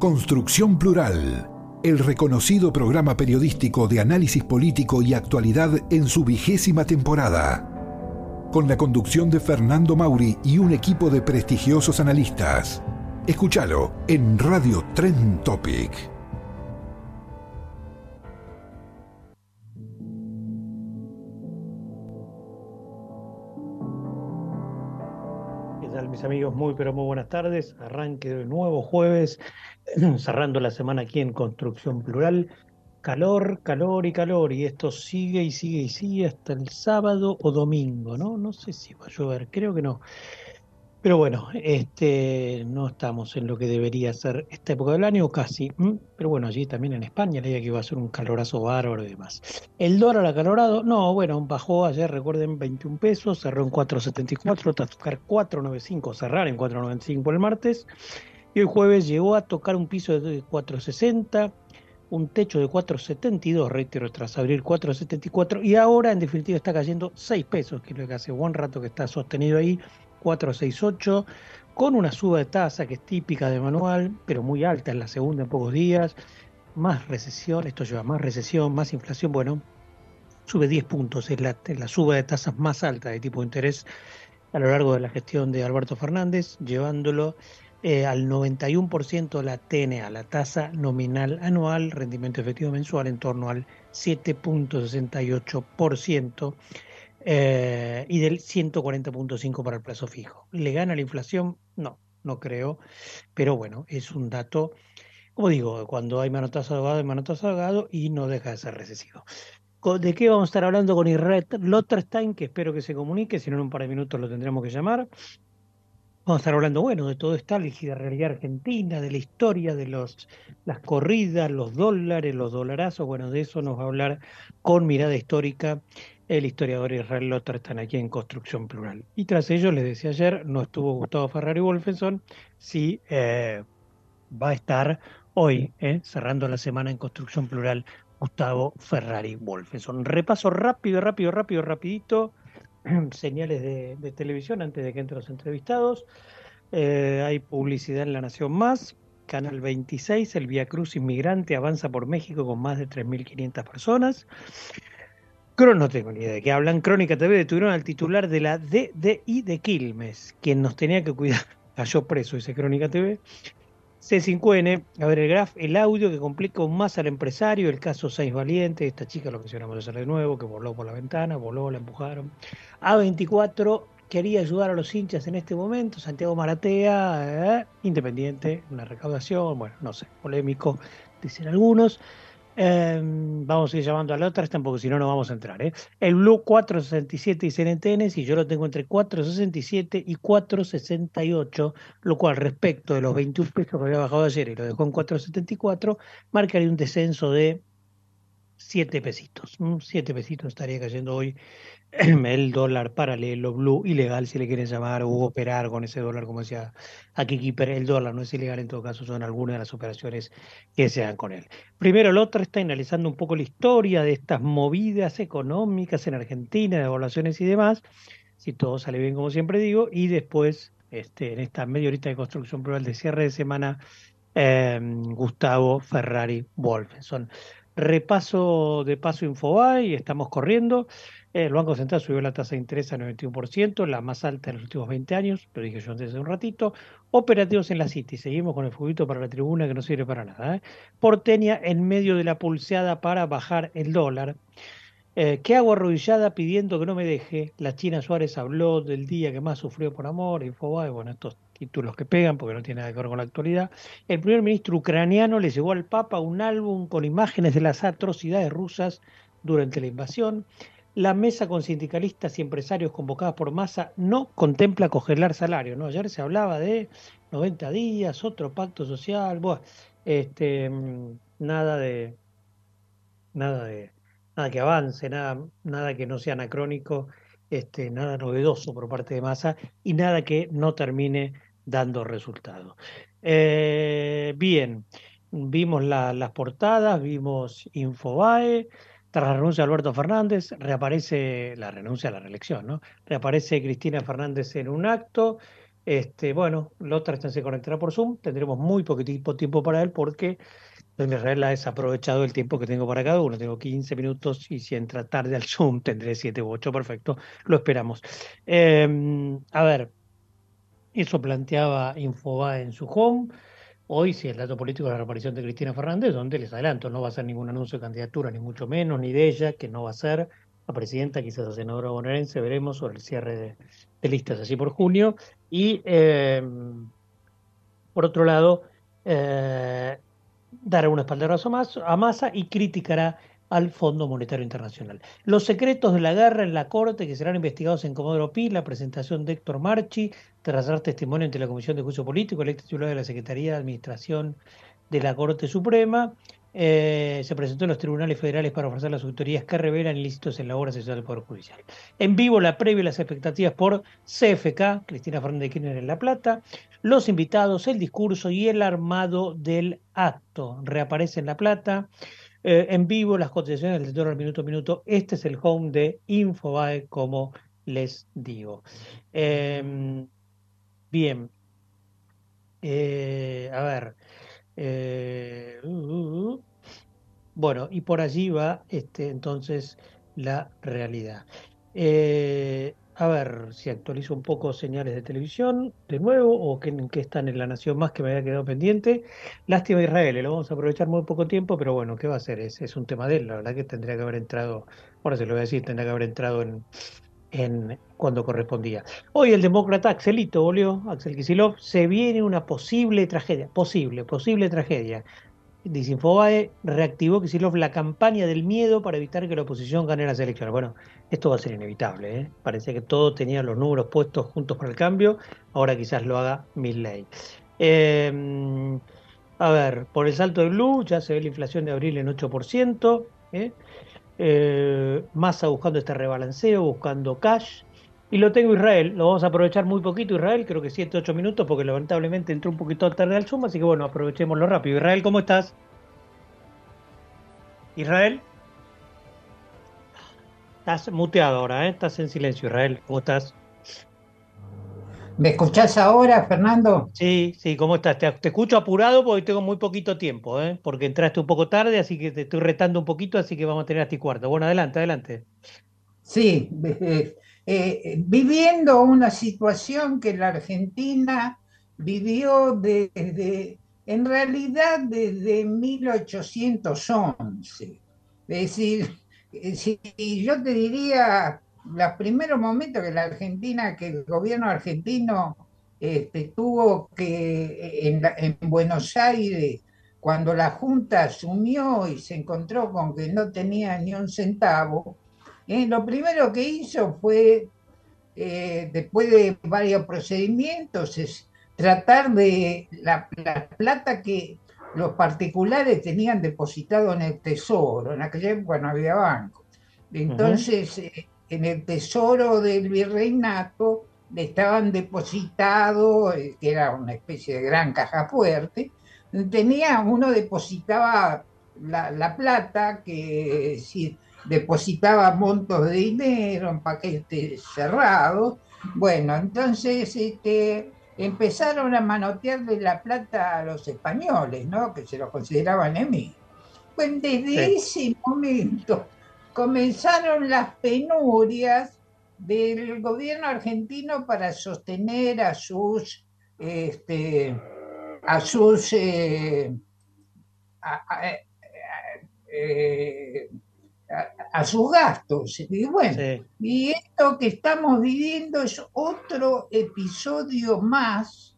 Construcción Plural, el reconocido programa periodístico de análisis político y actualidad en su vigésima temporada. Con la conducción de Fernando Mauri y un equipo de prestigiosos analistas. Escúchalo en Radio Trend Topic. Amigos? Muy, pero muy buenas tardes. Arranque de nuevo jueves, cerrando la semana aquí en Construcción Plural. Calor, calor y calor, y esto sigue y sigue y sigue hasta el sábado o domingo, ¿no? No sé si va a llover, creo que no. Pero bueno, este, no estamos en lo que debería ser esta época del año, casi. Pero bueno, allí también en España leía que iba a ser un calorazo bárbaro y demás. El dólar acalorado, no, bueno, bajó ayer, recuerden, 21 pesos, cerró en 4.74, hasta tocar 4.95, cerrar en 4.95 el martes. Y el jueves llegó a tocar un piso de 4.60, un techo de 4.72, reitero, tras abrir 4.74, y ahora en definitiva está cayendo 6 pesos, que es lo que hace buen rato que está sostenido ahí 468, con una suba de tasa que es típica de manual, pero muy alta en la segunda en pocos días, más recesión, esto lleva más recesión, más inflación, bueno, sube 10 puntos, es la, suba de tasas más alta de tipo de interés a lo largo de la gestión de Alberto Fernández, llevándolo eh, al 91% la TNA, la tasa nominal anual, rendimiento efectivo mensual en torno al 7.68%. Eh, y del 140.5 para el plazo fijo. ¿Le gana la inflación? No, no creo, pero bueno, es un dato, como digo, cuando hay manotazo de abogado, hay manotazo de abogado y no deja de ser recesivo. ¿De qué vamos a estar hablando con Irret Lotterstein? Que espero que se comunique, si no en un par de minutos lo tendremos que llamar. Vamos a estar hablando, bueno, de todo esta la realidad argentina, de la historia, de los, las corridas, los dólares, los dolarazos. Bueno, de eso nos va a hablar con mirada histórica el historiador Israel Lotter están aquí en Construcción Plural. Y tras ello, les decía ayer, no estuvo Gustavo Ferrari Wolfenson, sí eh, va a estar hoy, eh, cerrando la semana en Construcción Plural, Gustavo Ferrari Wolfenson. Repaso rápido, rápido, rápido, rapidito, señales de, televisión antes de que entren los entrevistados. Eh, hay publicidad en La Nación Más, Canal 26, el Via Cruz Inmigrante avanza por México con más de 3.500 personas no tengo ni idea de qué hablan. Crónica TV detuvieron al titular de la DDI de Quilmes, quien nos tenía que cuidar. Cayó preso ese Crónica TV. C5N, a ver el graf, el audio que complica aún más al empresario, el caso Sainz Valiente, esta chica lo mencionamos ayer de nuevo, que voló por la ventana, voló, la empujaron. A24 quería ayudar a los hinchas en este momento, Santiago Maratea, eh, independiente, una recaudación, bueno, no sé, polémico, dicen algunos. Em, vamos a ir llamando a la otra, tampoco si no, no vamos a entrar. ¿eh? El Blue 467 y CNTN, y yo lo tengo entre 467 y 468, lo cual respecto de los 21 pesos que había bajado ayer y lo dejó en 474, marcaría un descenso de 7 pesitos. 7 pesitos estaría cayendo hoy el dólar paralelo, blue, ilegal, si le quieren llamar, o operar con ese dólar, como decía aquí Keeper, el dólar no es ilegal, en todo caso son algunas de las operaciones que se hagan con él. Primero, el otro está analizando un poco la historia de estas movidas económicas en Argentina, de evaluaciones y demás, si todo sale bien, como siempre digo, y después, este, en esta media horita de construcción plural de cierre de semana, em, Gustavo Ferrari Wolfenson. Repaso de paso Infobae, estamos corriendo. El Banco Central subió la tasa de interés a 91%, la más alta en los últimos 20 años, lo dije yo antes hace un ratito. Operativos en la City, seguimos con el fuguito para la tribuna que no sirve para nada. ¿eh? Porteña en medio de la pulseada para bajar el dólar. Eh, ¿Qué hago arrodillada pidiendo que no me deje? La China Suárez habló del día que más sufrió por amor, Infobae, bueno, estos títulos que pegan porque no tiene nada que ver con la actualidad. El primer ministro ucraniano le llegó al Papa un álbum con imágenes de las atrocidades rusas durante la invasión. La mesa con sindicalistas y empresarios convocadas por masa no contempla congelar salario. ¿no? Ayer se hablaba de 90 días, otro pacto social, bueno, este, mm, nada de, nada de, nada que avance, nada, nada que no sea anacrónico, este, nada novedoso por parte de masa y nada que no termine dando resultados. Eh, bien, vimos las portadas, vimos Infobae, tras la renuncia de Alberto Fernández, reaparece la renuncia a la reelección, ¿no? Reaparece Cristina Fernández en un acto. Este, bueno, otra se conectará por Zoom. Tendremos muy poquito tiempo para él porque en Israel ha desaprovechado el tiempo que tengo para cada uno. Tengo 15 minutos y si entra tarde al Zoom tendré 7 u 8. Perfecto, lo esperamos. Em, a ver, eso planteaba Infobae en su home. Hoy, si el dato político es la reaparición de Cristina Fernández, donde les adelanto, no va a ser ningún anuncio de candidatura, ni mucho menos, ni de ella, que no va a ser a presidenta, quizás a senadora bonaerense, veremos sobre el cierre de, listas así por junio. Y em, por otro lado, eh, dará un espaldarazo más a Massa y criticará al Fondo Monetario Internacional. Los secretos de la guerra en la Corte que serán investigados en Comodoro Pi, la presentación de Héctor Marchi, tras dar testimonio ante la Comisión de Juicio Político, el titular de la Secretaría de Administración de la Corte Suprema, eh, se presentó en los tribunales federales para ofrecer las autoridades que revelan ilícitos en la obra sexual del Poder Judicial. En vivo la previa y las expectativas por CFK, Cristina Fernández de Kirchner en La Plata, los invitados, el discurso y el armado del acto. Reaparece en La Plata. Eh, en vivo las cotizaciones del al minuto a minuto. Este es el home de Infobae, como les digo. Em, bien. Eh, a ver. Eh, uh, uh, uh. bueno, y por allí va este, entonces la realidad. A ver si actualizo un poco señales de televisión de nuevo o que, están en La Nación Más que me había quedado pendiente. Lástima Israel, lo vamos a aprovechar muy poco tiempo, pero bueno, ¿qué va a hacer? Es, es un tema de él, la verdad que tendría que haber entrado, ahora se lo voy a decir, tendría que haber entrado en, en cuando correspondía. Hoy el demócrata Axelito volvió, Axel Kisilov, se viene una posible tragedia, posible, posible tragedia. Disinfobae reactivó Kisilov la campaña del miedo para evitar que la oposición gane las elecciones. Bueno, esto va a ser inevitable. ¿eh? Parecía que todo tenía los números puestos juntos para el cambio. Ahora quizás lo haga Milley. Eh, a ver, por el salto de Blue ya se ve la inflación de abril en 8%. ¿eh? Eh, Massa buscando este rebalanceo, buscando cash. Y lo tengo Israel, lo vamos a aprovechar muy poquito Israel, creo que 7, 8 minutos, porque lamentablemente entró un poquito tarde al Zoom, así que bueno, aprovechémoslo rápido. Israel, ¿cómo estás? Israel. Estás muteado ahora, ¿eh? estás en silencio, Israel. ¿Cómo estás? ¿Me escuchás ahora, Fernando? Sí, sí, ¿cómo estás? Te, escucho apurado porque tengo muy poquito tiempo, ¿eh? porque entraste un poco tarde, así que te estoy retando un poquito, así que vamos a tener hasta cuarto. Bueno, adelante, adelante. Sí, eh, eh, viviendo una situación que la Argentina vivió desde, en realidad desde 1811. Es decir, eh, si yo te diría los primeros momentos que la Argentina, que el gobierno argentino este, tuvo que en, Buenos Aires, cuando la Junta asumió y se encontró con que no tenía ni un centavo, eh, lo primero que hizo fue, eh, después de varios procedimientos, es tratar de la, plata que los particulares tenían depositado en el tesoro, en aquella época no había banco. Entonces, eh, en el tesoro del virreinato estaban depositados, que era una especie de gran caja fuerte, tenía, uno depositaba la, plata, que si depositaba montos de dinero en paquetes cerrados. Bueno, entonces este, empezaron a manotearle la plata a los españoles, ¿no? Que se los consideraban enemigos. Pues desde ese momento comenzaron las penurias del gobierno argentino para sostener a sus este, a sus eh, eh, a, sus gastos. Y bueno, y esto que estamos viviendo es otro episodio más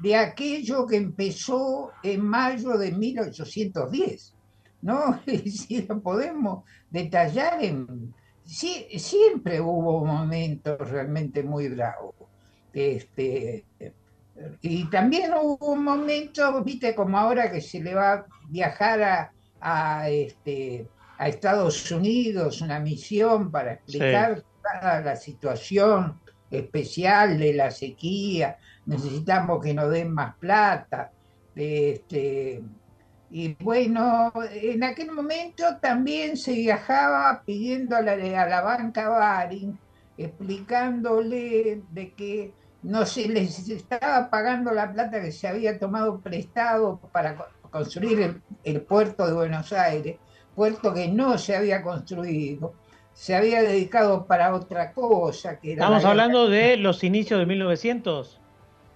de aquello que empezó en mayo de 1810. ¿no? Es decir, podemos detallar en siempre hubo momentos realmente muy bravos. Este, y también hubo un momento, viste, como ahora que se le va a viajar a, a, este, a Estados Unidos, una misión para explicar toda la situación especial de la sequía, necesitamos que nos den más plata. Este, y bueno, en aquel momento también se viajaba pidiéndole a la banca Baring, explicándole de que no se les estaba pagando la plata que se había tomado prestado para construir el, puerto de Buenos Aires, puerto que no se había construido, se había dedicado para otra cosa. Que Estamos hablando de los inicios de 1900.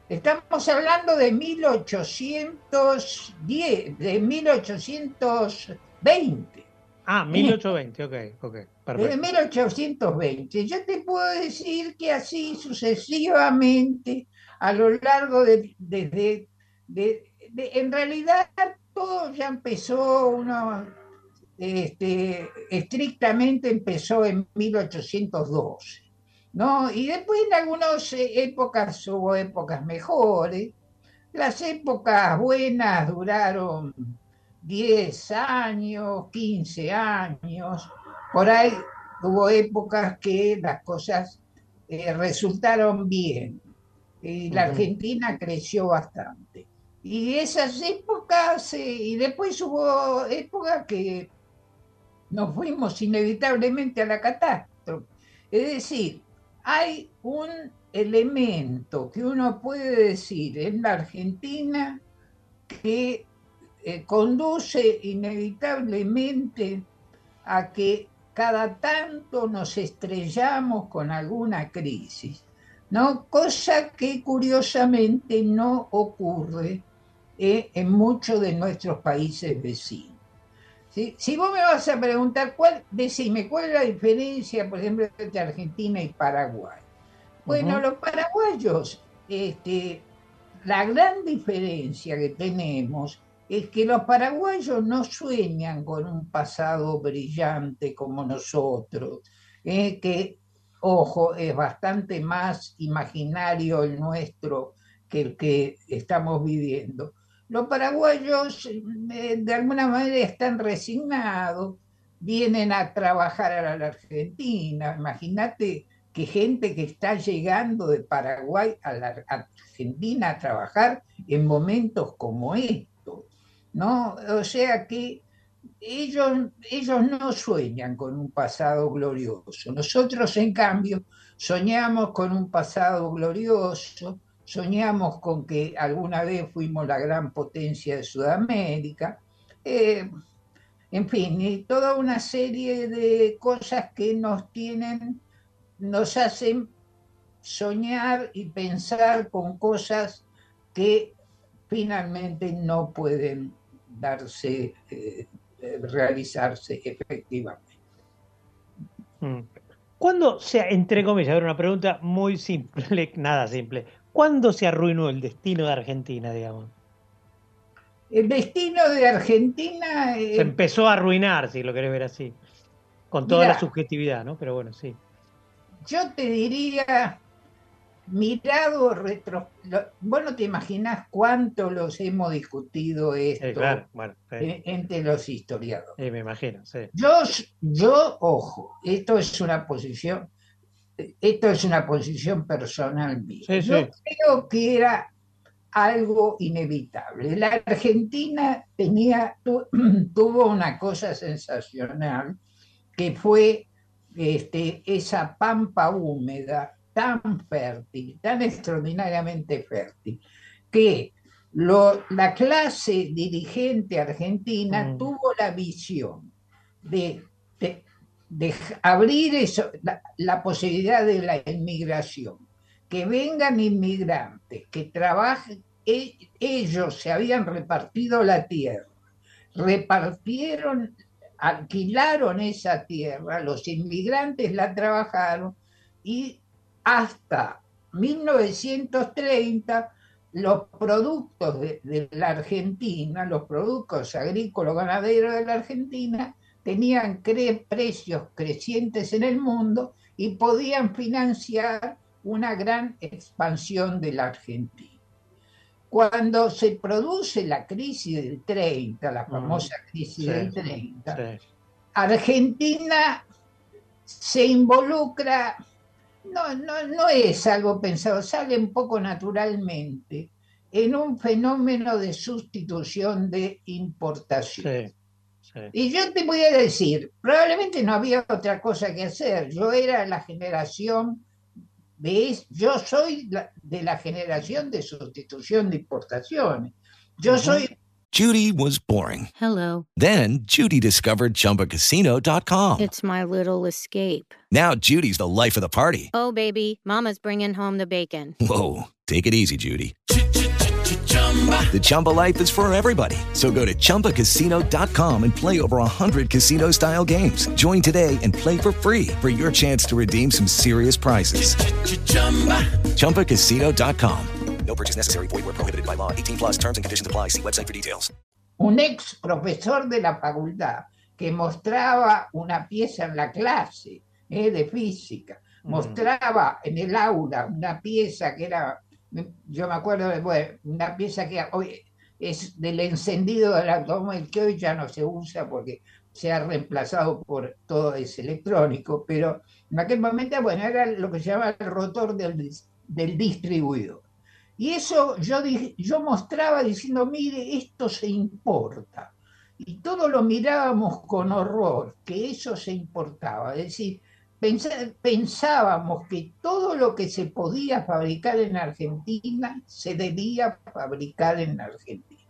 Estamos hablando de 1810, de 1820. Ah, 1820, ok, ok. Perfecto. De 1820. Yo te puedo decir que así sucesivamente, a lo largo de, desde, de, en realidad todo ya empezó, uno este, estrictamente empezó en 1812. ¿no? Y después en algunas eh, épocas hubo épocas mejores. Las épocas buenas duraron 10 años, 15 años. Por ahí hubo épocas que las cosas eh, resultaron bien. Y la Argentina creció bastante. Y esas épocas, eh, y después hubo épocas que nos fuimos inevitablemente a la catástrofe. Es decir, hay un elemento que uno puede decir en la Argentina que eh, conduce inevitablemente a que cada tanto nos estrellamos con alguna crisis, ¿no? Cosa que curiosamente no ocurre eh, en muchos de nuestros países vecinos. Si vos me vas a preguntar, cuál, decime, ¿cuál es la diferencia, por ejemplo, entre Argentina y Paraguay? Bueno, los paraguayos, este, la gran diferencia que tenemos es que los paraguayos no sueñan con un pasado brillante como nosotros, eh, que, ojo, es bastante más imaginario el nuestro que el que estamos viviendo los paraguayos eh, de alguna manera están resignados, vienen a trabajar a la Argentina. Imagínate que gente que está llegando de Paraguay a la Argentina a trabajar en momentos como estos, ¿no? O sea que ellos, ellos no sueñan con un pasado glorioso. Nosotros, en cambio, soñamos con un pasado glorioso, soñamos con que alguna vez fuimos la gran potencia de Sudamérica, eh, en fin, toda una serie de cosas que nos tienen, nos hacen soñar y pensar con cosas que finalmente no pueden darse, eh, realizarse efectivamente. Mm. ¿Cuándo, sea, entre comillas, una pregunta muy simple, nada simple, ¿Cuándo se arruinó el destino de Argentina, digamos? El destino de Argentina... Eh, se empezó a arruinar, si lo querés ver así, con toda la subjetividad, ¿no? Pero bueno, sí. Yo te diría, mirado retro... Vos no te imaginás cuánto los hemos discutido esto entre los historiadores. Sí, me imagino, sí. Yo, yo, ojo, esto es una posición esto es una posición personal mía. Yo creo que era algo inevitable. La Argentina tenía, tuvo una cosa sensacional que fue este, esa pampa húmeda tan fértil, tan extraordinariamente fértil, que la clase dirigente argentina mm. tuvo la visión de de abrir eso, la, posibilidad de la inmigración, que vengan inmigrantes, que trabajen, e, ellos se habían repartido la tierra, repartieron, alquilaron esa tierra, los inmigrantes la trabajaron y hasta 1930 los productos de, de la Argentina, los productos agrícolas ganaderos de la Argentina, tenían precios crecientes en el mundo y podían financiar una gran expansión de la Argentina. Cuando se produce la crisis del 30, la famosa crisis del 30, Argentina se involucra, no, no, no es algo pensado, sale un poco naturalmente en un fenómeno de sustitución de importación. Y yo te voy a decir, probablemente no había otra cosa que hacer. Yo era la generación, ¿ves? Yo soy de la generación de sustitución de importaciones. Yo soy... Judy was boring. Hello. Then Judy discovered chumbacasino.com. It's my little escape. Now Judy's the life of the party. Oh, baby, mama's bringing home the bacon. Whoa, take it easy, Judy. The Chumba life is for everybody. So go to ChumbaCasino.com and play over 100 casino style games. Join today and play for free for your chance to redeem some serious prizes. Ch-ch-chumba. ChumbaCasino.com. No purchase necessary. Void where prohibited by law. 18 plus terms and conditions apply. See website for details. Un ex profesor de la facultad que mostraba una pieza en la clase eh, de física. Mostraba en el aula una pieza que era yo me acuerdo de una pieza que hoy es del encendido del automóvil que hoy ya no se usa porque se ha reemplazado por todo ese electrónico, pero en aquel momento, bueno, era lo que se llama el rotor del, del distribuidor. Y eso yo, yo mostraba diciendo, mire, esto se importa. Y todos lo mirábamos con horror, que eso se importaba. Es decir, pensábamos que todo lo que se podía fabricar en Argentina se debía fabricar en Argentina.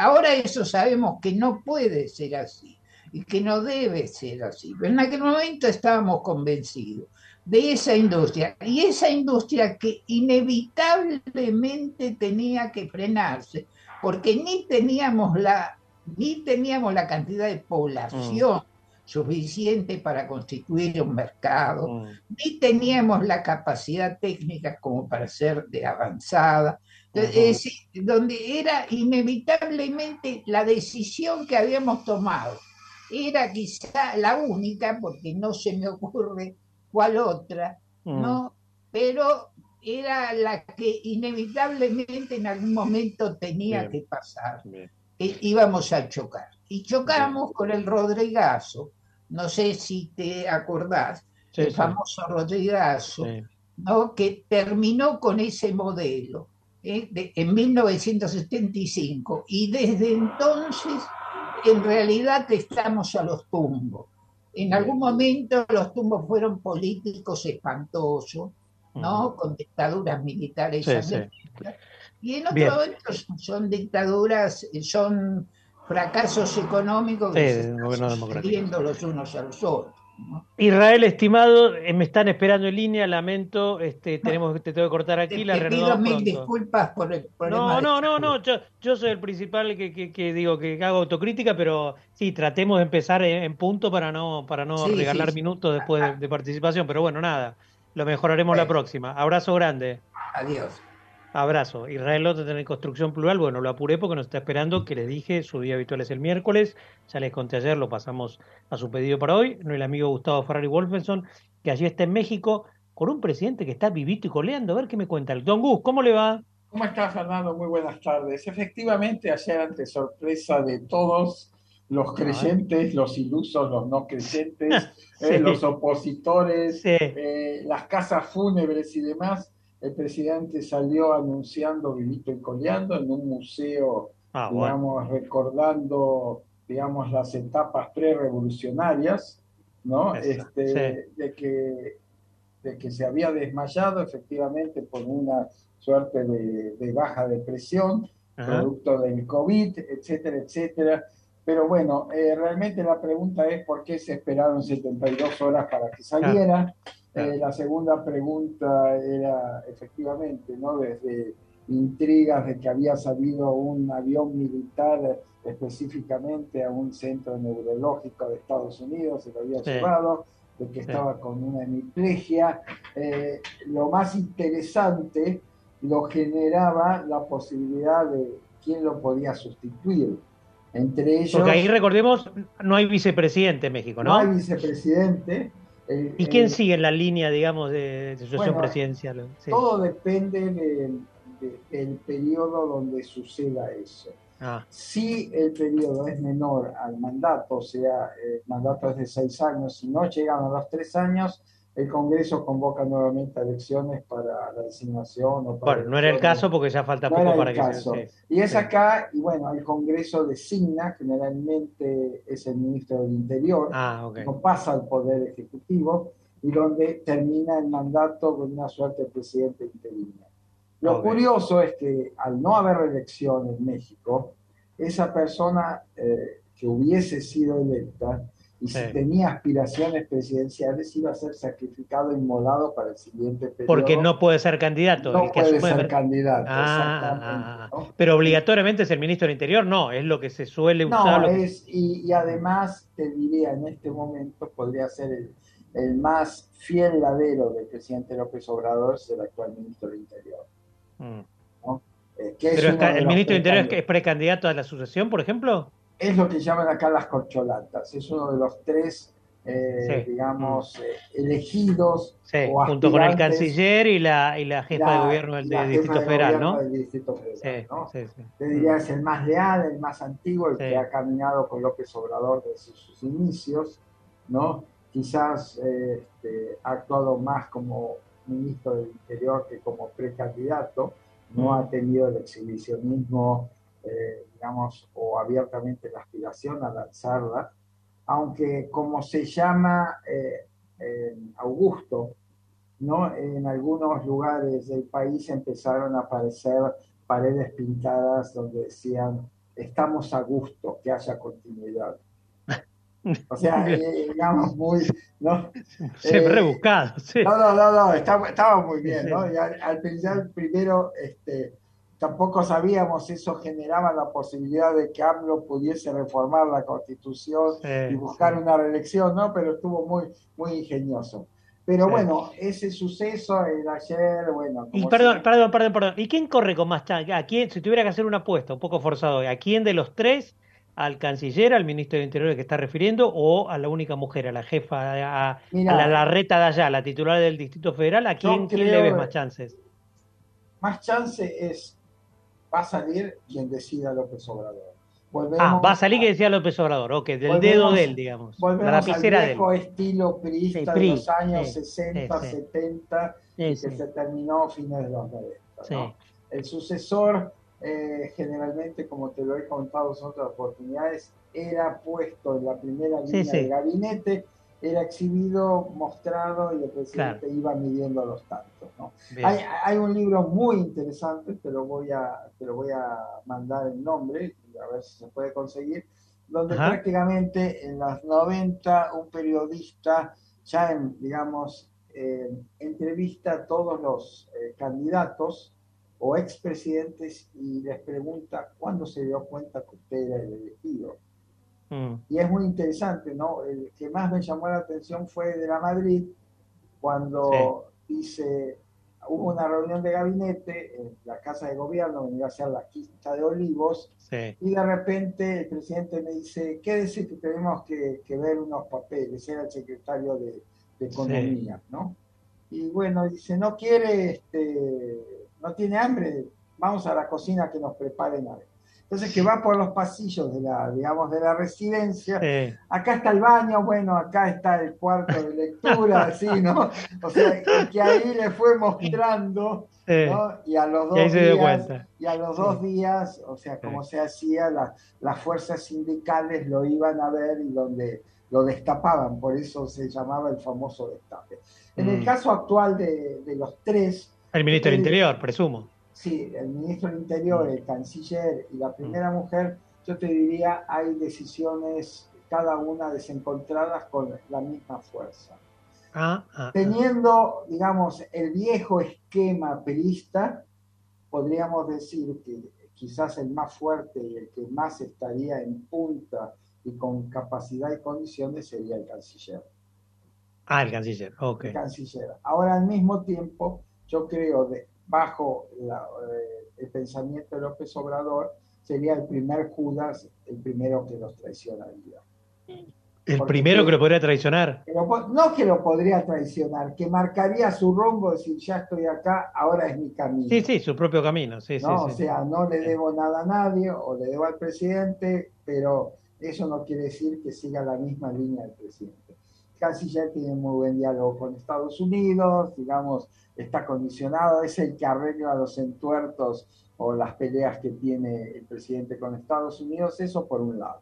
ahora eso sabemos que no puede ser así y que no debe ser así, pero en aquel momento estábamos convencidos de esa industria y esa industria que inevitablemente tenía que frenarse porque ni teníamos la ni teníamos la cantidad de población mm suficiente para constituir un mercado, mm. ni teníamos la capacidad técnica como para ser de avanzada. Es decir, donde era inevitablemente la decisión que habíamos tomado. Era quizá la única, porque no se me ocurre cuál otra, mm. ¿no? Pero era la que inevitablemente en algún momento tenía que pasar. E íbamos a chocar. Y chocamos con el Rodrigazo, no sé si te acordás, el famoso Rodrigazo, ¿no? que terminó con ese modelo ¿eh? en 1975 y desde entonces en realidad estamos a los tumbos. En algún momento los tumbos fueron políticos espantosos, ¿no? Con dictaduras militares. y en otro momento son dictaduras, son fracasos económicos que los unos a los otros. Israel, estimado, eh, me están esperando en línea, lamento, este, tenemos, te tengo que cortar aquí, la te pido mil disculpas por el problema. No, no, no, no, yo, soy el principal que, que, digo que hago autocrítica, pero sí, tratemos de empezar en, punto para no, para no regalar minutos después de, participación, pero bueno, nada, lo mejoraremos la próxima. Abrazo grande. Adiós. Abrazo. Israel López en construcción plural. Bueno, lo apuré porque nos está esperando, que les dije, su día habitual es el miércoles. Ya les conté ayer, lo pasamos a su pedido para hoy. El amigo Gustavo Ferrari Wolfenson, que allí está en México, con un presidente que está vivito y coleando. A ver qué me cuenta. Don Gus, ¿cómo le va? ¿Cómo está, Fernando? Muy buenas tardes. Efectivamente, ayer, ante sorpresa de todos, los creyentes, los ilusos, los no creyentes, eh, los opositores, eh, las casas fúnebres y demás, el presidente salió anunciando Vivito y Coleando en un museo, ah, digamos, recordando, digamos, las etapas pre-revolucionarias, ¿no? Este, de, que, de que se había desmayado efectivamente por una suerte de, baja depresión, producto del COVID, etcétera, etcétera. Pero bueno, eh, realmente la pregunta es por qué se esperaron 72 horas para que saliera. Eh, la segunda pregunta era efectivamente, ¿no? Desde intrigas de que había salido un avión militar específicamente a un centro neurológico de Estados Unidos, se lo había llevado, de que estaba con una hemiplegia. Eh, lo más interesante lo generaba la posibilidad de quién lo podía sustituir. Entre ellos. Porque ahí recordemos, no hay vicepresidente en México, ¿no? No hay vicepresidente. ¿Y quién sigue en la línea, digamos, de, sucesión presidencial? Todo depende del periodo donde suceda eso. Ah. Si el periodo es menor al mandato, o sea, el mandato es de seis años, si no llegan a los tres años, el Congreso convoca nuevamente elecciones para la designación. O bueno, no era el caso porque ya falta poco para que se... Y es acá, y bueno, el Congreso designa, generalmente es el ministro del Interior, ah, no pasa al Poder Ejecutivo, y donde termina el mandato de una suerte de presidente interino. Lo curioso es que al no haber reelección en México, esa persona eh, que hubiese sido electa y si tenía aspiraciones presidenciales iba a ser sacrificado, inmolado para el siguiente periodo. Porque no puede ser candidato. No puede ser candidato, ah, Pero obligatoriamente es el ministro del Interior, no, es lo que se suele usar. No, es, y, además te diría en este momento podría ser el, el más fiel ladero del presidente López Obrador, es el actual ministro del Interior. Mm. Eh, Pero el ministro del Interior es precandidato a la sucesión, por ejemplo es lo que llaman acá las corcholatas. Es uno de los tres, eh, digamos, mm. eh, elegidos. junto con el canciller y la, y la jefa de gobierno del, Distrito Federal, ¿no? Del Distrito Federal, ¿no? Te diría es el más leal, el más antiguo, el que ha caminado con López Obrador desde sus inicios, ¿no? Quizás este, ha actuado más como ministro del Interior que como precandidato, no mm. ha tenido el exhibicionismo eh, digamos, o abiertamente la aspiración a lanzarla, aunque como se llama eh, Augusto, ¿no? En algunos lugares del país empezaron a aparecer paredes pintadas donde decían, estamos a gusto, que haya continuidad. O sea, eh, digamos, muy... ¿no? Siempre rebuscado, sí. No, no, no, no estaba, muy bien, ¿no? Y al, al pensar primero, este, Tampoco sabíamos eso generaba la posibilidad de que AMLO pudiese reformar la constitución y buscar una reelección, ¿no? Pero estuvo muy, muy ingenioso. Pero bueno, ese suceso el ayer, bueno. Y perdón, perdón, perdón, perdón. ¿Y quién corre con más chance? ¿A quién, si tuviera que hacer una apuesta, un poco forzado, ¿a quién de los tres? ¿Al canciller, al ministro de Interior que está refiriendo, o a la única mujer, a la jefa, a, la Larreta de allá, la titular del Distrito Federal? ¿A quién, quién le ves más chances? Más chance es va a salir quien decida López Obrador. ah, va a salir quien decida López Obrador, ok, del dedo de él, digamos. Volvemos al viejo estilo priista de los años 60, 70, que se terminó a fines de los 90. El sucesor, eh, generalmente, como te lo he contado en otras oportunidades, era puesto en la primera línea del gabinete era exhibido, mostrado y el presidente iba midiendo los tantos. ¿no? Hay, hay, un libro muy interesante, te lo, voy a, te lo voy a mandar el nombre, a ver si se puede conseguir, donde prácticamente en los 90 un periodista ya en, digamos, eh, entrevista a todos los eh, candidatos o expresidentes y les pregunta cuándo se dio cuenta que usted era el elegido. Mm. Y es muy interesante, ¿no? El que más me llamó la atención fue de la Madrid, cuando dice, hubo una reunión de gabinete en la Casa de Gobierno, iba a ser la Quinta de Olivos, y de repente el presidente me dice, quédese que tenemos que, ver unos papeles, era el secretario de, Economía, ¿no? Y bueno, dice, no quiere, este, no tiene hambre, vamos a la cocina que nos preparen algo. Entonces que va por los pasillos de la, digamos, de la residencia. Acá está el baño, bueno, acá está el cuarto de lectura, así, ¿no? O sea, que ahí le fue mostrando, ¿no? Y a los dos días, y a los dos días, o sea, como se hacía, las fuerzas sindicales lo iban a ver y donde lo destapaban, por eso se llamaba el famoso destape. En el mm. caso actual de, de los tres. El ministro del Interior, presumo. Sí, el ministro del Interior, el canciller y la primera mujer, yo te diría, hay decisiones cada una desencontradas con la misma fuerza. Ah, ah, ah. Teniendo, digamos, el viejo esquema perista, podríamos decir que quizás el más fuerte y el que más estaría en punta y con capacidad y condiciones sería el canciller. Ah, el canciller, ok. El canciller. Ahora, al mismo tiempo, yo creo, de, bajo eh, el pensamiento de López Obrador, sería el primer Judas, el primero que los traicionaría. El primero que lo podría traicionar. no que lo podría traicionar, que marcaría su rumbo, decir, ya estoy acá, ahora es mi camino. Sí, sí, su propio camino. Sí, ¿no? o sea, no le debo nada a nadie o le debo al presidente, pero eso no quiere decir que siga la misma línea del presidente. Casi ya tiene muy buen diálogo con Estados Unidos, digamos, está condicionado, es el que arregla los entuertos o las peleas que tiene el presidente con Estados Unidos, eso por un lado.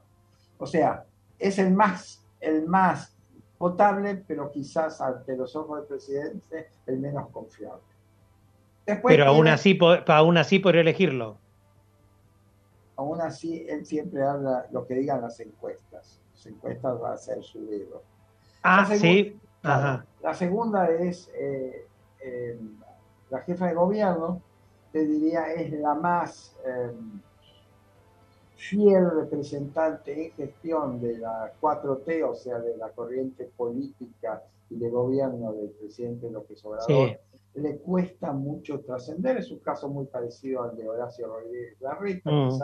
O sea, es el más, el más potable, pero quizás ante los ojos del presidente el menos confiable. pero aún, así, aún así podría elegirlo. Aún así, él siempre habla lo que digan las encuestas. Las encuestas va a ser su dedo. Ah, sí. La segunda es eh, eh, la jefa de gobierno, te diría, es la más... Eh, fiel representante en gestión de la 4T, o sea, de la corriente política y de gobierno del presidente López Obrador, le cuesta mucho trascender. Es un caso muy parecido al de Horacio Rodríguez Larreta, mm,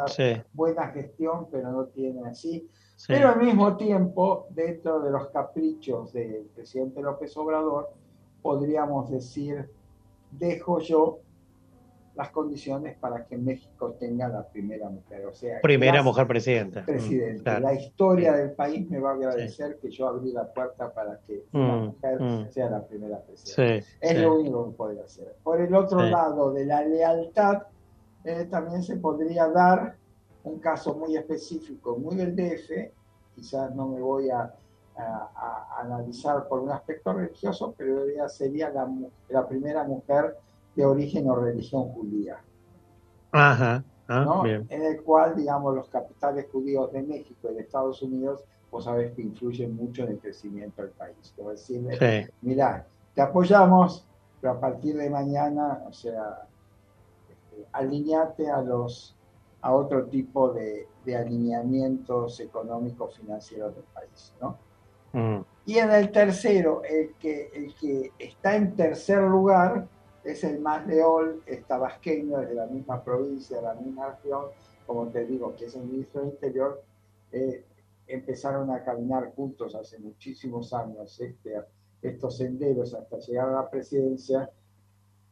buena gestión, pero no tiene así. Pero al mismo tiempo, dentro de los caprichos del presidente López Obrador, podríamos decir, dejo yo las condiciones para que México tenga la primera mujer. O sea, primera mujer presidenta. Presidente. Mm, la historia del país me va a agradecer que yo abrí la puerta para que una mm, mujer mm. sea la primera presidenta. es lo único que puede hacer. Por el otro lado de la lealtad, eh, también se podría dar un caso muy específico, muy del DF, quizás no me voy a, analizar por un aspecto religioso, pero sería la, la primera mujer de origen o religión judía. Ajá. Ah, en el cual, digamos, los capitales judíos de México y de Estados Unidos, vos sabés que influyen mucho en el crecimiento del país. Como decirle, mira, te apoyamos, pero a partir de mañana, o sea, este, alineate a los a otro tipo de, alineamientos económicos financieros del país, ¿no? Mm. Y en el tercero, el que, el que está en tercer lugar, es el más leol, es tabasqueño, es de la misma provincia, de la misma región, como te digo, que es el ministro del Interior, eh, empezaron a caminar juntos hace muchísimos años este, estos senderos hasta llegar a la presidencia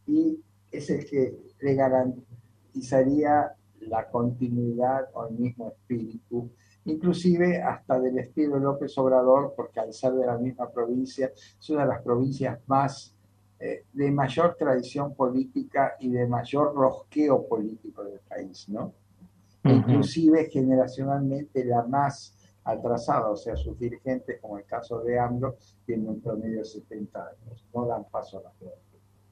y es el que le garantizaría la continuidad o el mismo espíritu, inclusive hasta del estilo López Obrador, porque al ser de la misma provincia, es una de las provincias más eh, de mayor tradición política y de mayor rosqueo político del país, ¿no? Inclusive generacionalmente la más atrasada, o sea, sus dirigentes, como el caso de AMLO, tienen un promedio de 70 años, no dan paso a la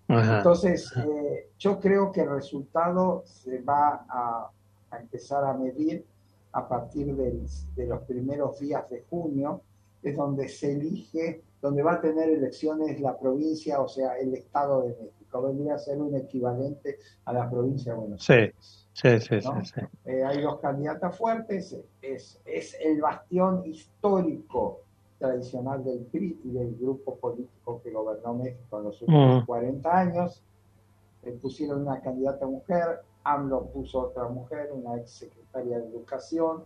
Entonces, eh, yo creo que el resultado se va a, empezar a medir a partir de los primeros días de junio, es donde se elige donde va a tener elecciones la provincia, o sea, el Estado de México. Vendría a ser un equivalente a la provincia de Buenos Aires. Sí, sí, sí. Eh, hay dos candidatas fuertes, es, es el bastión histórico tradicional del PRI y del grupo político que gobernó México en los últimos 40 mm. años. Eh, pusieron una candidata mujer, AMLO puso otra mujer, una ex secretaria de Educación,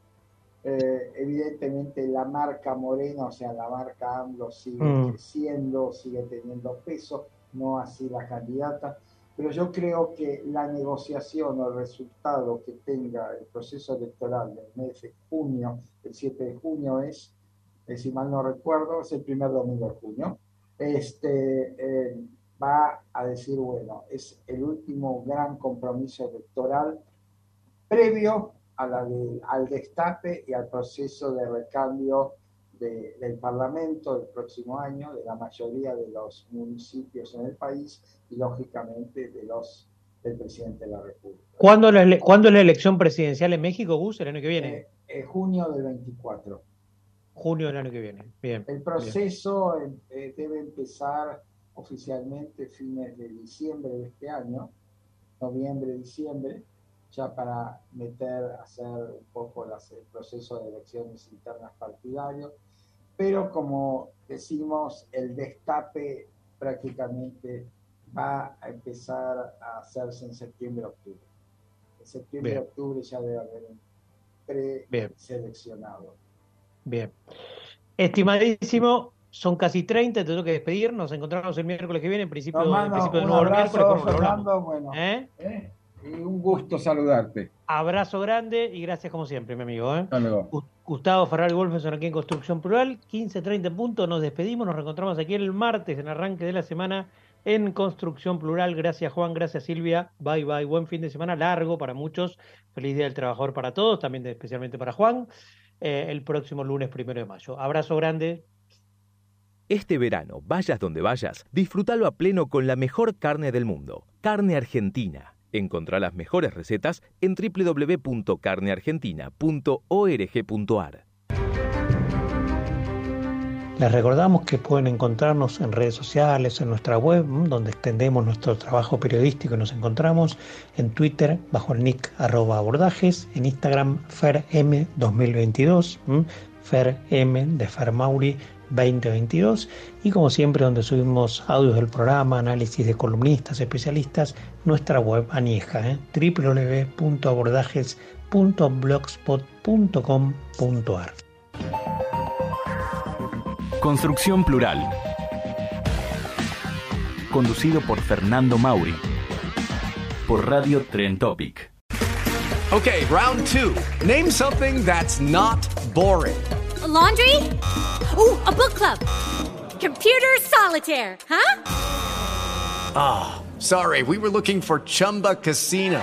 eh, evidentemente la marca Morena, o sea, la marca AMLO sigue mm. creciendo, sigue teniendo peso, no así la candidata, pero yo creo que la negociación o el resultado que tenga el proceso electoral del mes de junio, el 7 de junio es, eh, si mal no recuerdo, es el primer domingo de junio, este, eh, va a decir, bueno, es el último gran compromiso electoral previo al destape y al proceso de recambio del Parlamento del próximo año, de la mayoría de los municipios en el país y lógicamente de los del presidente de la República. ¿Cuándo, es la elección presidencial en México, Gus, el año que viene? Eh, eh, junio del 24. Junio del año que viene. Bien. El proceso eh, debe empezar oficialmente fines de diciembre de este año, noviembre, diciembre, ya para meter, hacer un poco el proceso de elecciones internas partidarios, pero como decimos, el destape prácticamente va a empezar a hacerse en septiembre-octubre. Es septiembre, octubre ya debe haber un preseleccionado. Bien. Estimadísimo, son casi 30, te tengo que despedir. Nos encontramos el miércoles que viene, en principio, en principio del nuevo miércoles. Fernando, bueno, ¿Eh? ¿Eh? un gusto saludarte. Abrazo grande y gracias como siempre, mi amigo. ¿eh? Gustavo Ferrari Wolfenson aquí en Construcción Plural, 15-30 puntos, nos despedimos, nos reencontramos aquí el martes en arranque de la semana en Construcción Plural. Gracias Juan, gracias Silvia, bye bye, buen fin de semana largo para muchos, feliz Día del Trabajador para todos, también especialmente para Juan, eh, el próximo lunes primero de mayo. Abrazo grande. Este verano, vayas donde vayas, disfrútalo a pleno con la mejor carne del mundo, carne argentina Encontrá las mejores recetas en www.carneargentina.org.ar. Les recordamos que pueden encontrarnos en redes sociales, en nuestra web, donde extendemos nuestro trabajo periodístico y nos encontramos en Twitter bajo el nick abordajes, en Instagram ferm2022, ferm de Fermauri 2022 y como siempre donde subimos audios del programa, análisis de columnistas, especialistas, nuestra web anieja, ¿eh? www.abordajes.blogspot.com.ar. Construcción Plural. Conducido por Fernando Mauri. Por Radio Tren Topic. Okay, round two. Name something that's not boring. laundry? Ooh, a book club. Computer solitaire, huh? Ah, oh, sorry. We were looking for Chumba Casino.